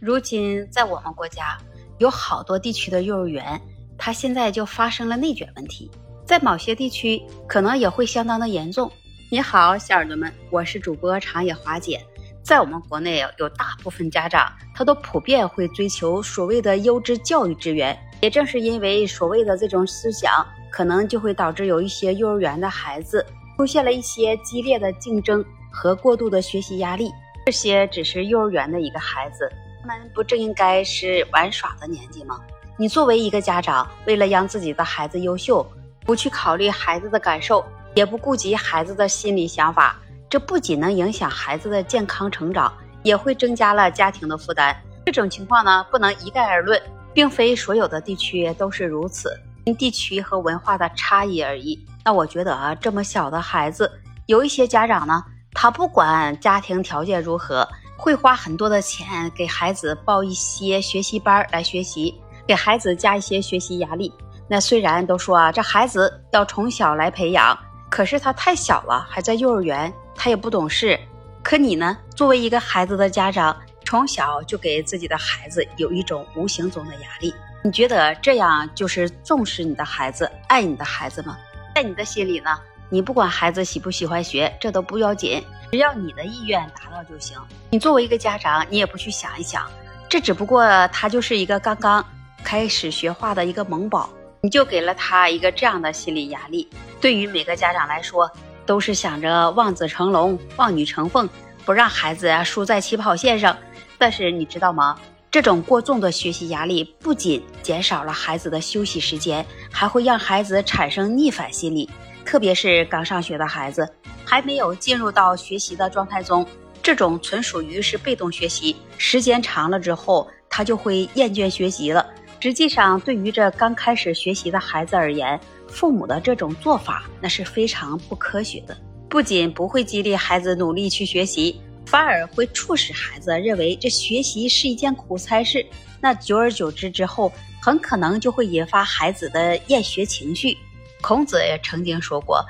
如今在我们国家，有好多地区的幼儿园，它现在就发生了内卷问题，在某些地区可能也会相当的严重。你好，小耳朵们，我是主播长野华姐。在我们国内，有大部分家长他都普遍会追求所谓的优质教育资源，也正是因为所谓的这种思想，可能就会导致有一些幼儿园的孩子出现了一些激烈的竞争和过度的学习压力。这些只是幼儿园的一个孩子。们不正应该是玩耍的年纪吗？你作为一个家长，为了让自己的孩子优秀，不去考虑孩子的感受，也不顾及孩子的心理想法，这不仅能影响孩子的健康成长，也会增加了家庭的负担。这种情况呢，不能一概而论，并非所有的地区都是如此，因地区和文化的差异而已。那我觉得啊，这么小的孩子，有一些家长呢，他不管家庭条件如何。会花很多的钱给孩子报一些学习班来学习，给孩子加一些学习压力。那虽然都说啊，这孩子要从小来培养，可是他太小了，还在幼儿园，他也不懂事。可你呢，作为一个孩子的家长，从小就给自己的孩子有一种无形中的压力，你觉得这样就是重视你的孩子、爱你的孩子吗？在你的心里呢？你不管孩子喜不喜欢学，这都不要紧，只要你的意愿达到就行。你作为一个家长，你也不去想一想，这只不过他就是一个刚刚开始学画的一个萌宝，你就给了他一个这样的心理压力。对于每个家长来说，都是想着望子成龙、望女成凤，不让孩子啊输在起跑线上。但是你知道吗？这种过重的学习压力不仅减少了孩子的休息时间，还会让孩子产生逆反心理。特别是刚上学的孩子，还没有进入到学习的状态中，这种纯属于是被动学习。时间长了之后，他就会厌倦学习了。实际上，对于这刚开始学习的孩子而言，父母的这种做法那是非常不科学的。不仅不会激励孩子努力去学习，反而会促使孩子认为这学习是一件苦差事。那久而久之之后，很可能就会引发孩子的厌学情绪。孔子也曾经说过：“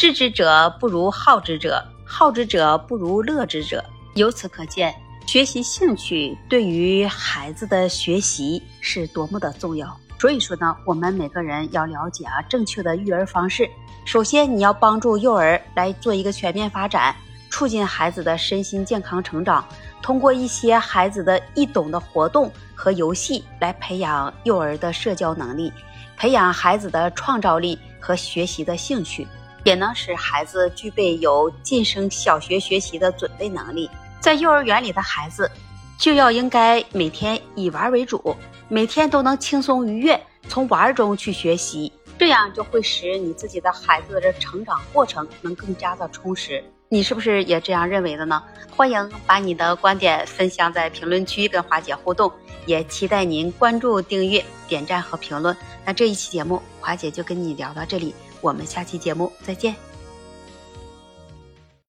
知之者不如好之者，好之者不如乐之者。”由此可见，学习兴趣对于孩子的学习是多么的重要。所以说呢，我们每个人要了解啊正确的育儿方式。首先，你要帮助幼儿来做一个全面发展，促进孩子的身心健康成长。通过一些孩子的易懂的活动和游戏来培养幼儿的社交能力，培养孩子的创造力。和学习的兴趣，也能使孩子具备有晋升小学学习的准备能力。在幼儿园里的孩子，就要应该每天以玩为主，每天都能轻松愉悦，从玩中去学习，这样就会使你自己的孩子的成长过程能更加的充实。你是不是也这样认为的呢？欢迎把你的观点分享在评论区跟华姐互动，也期待您关注、订阅、点赞和评论。那这一期节目，华姐就跟你聊到这里，我们下期节目再见。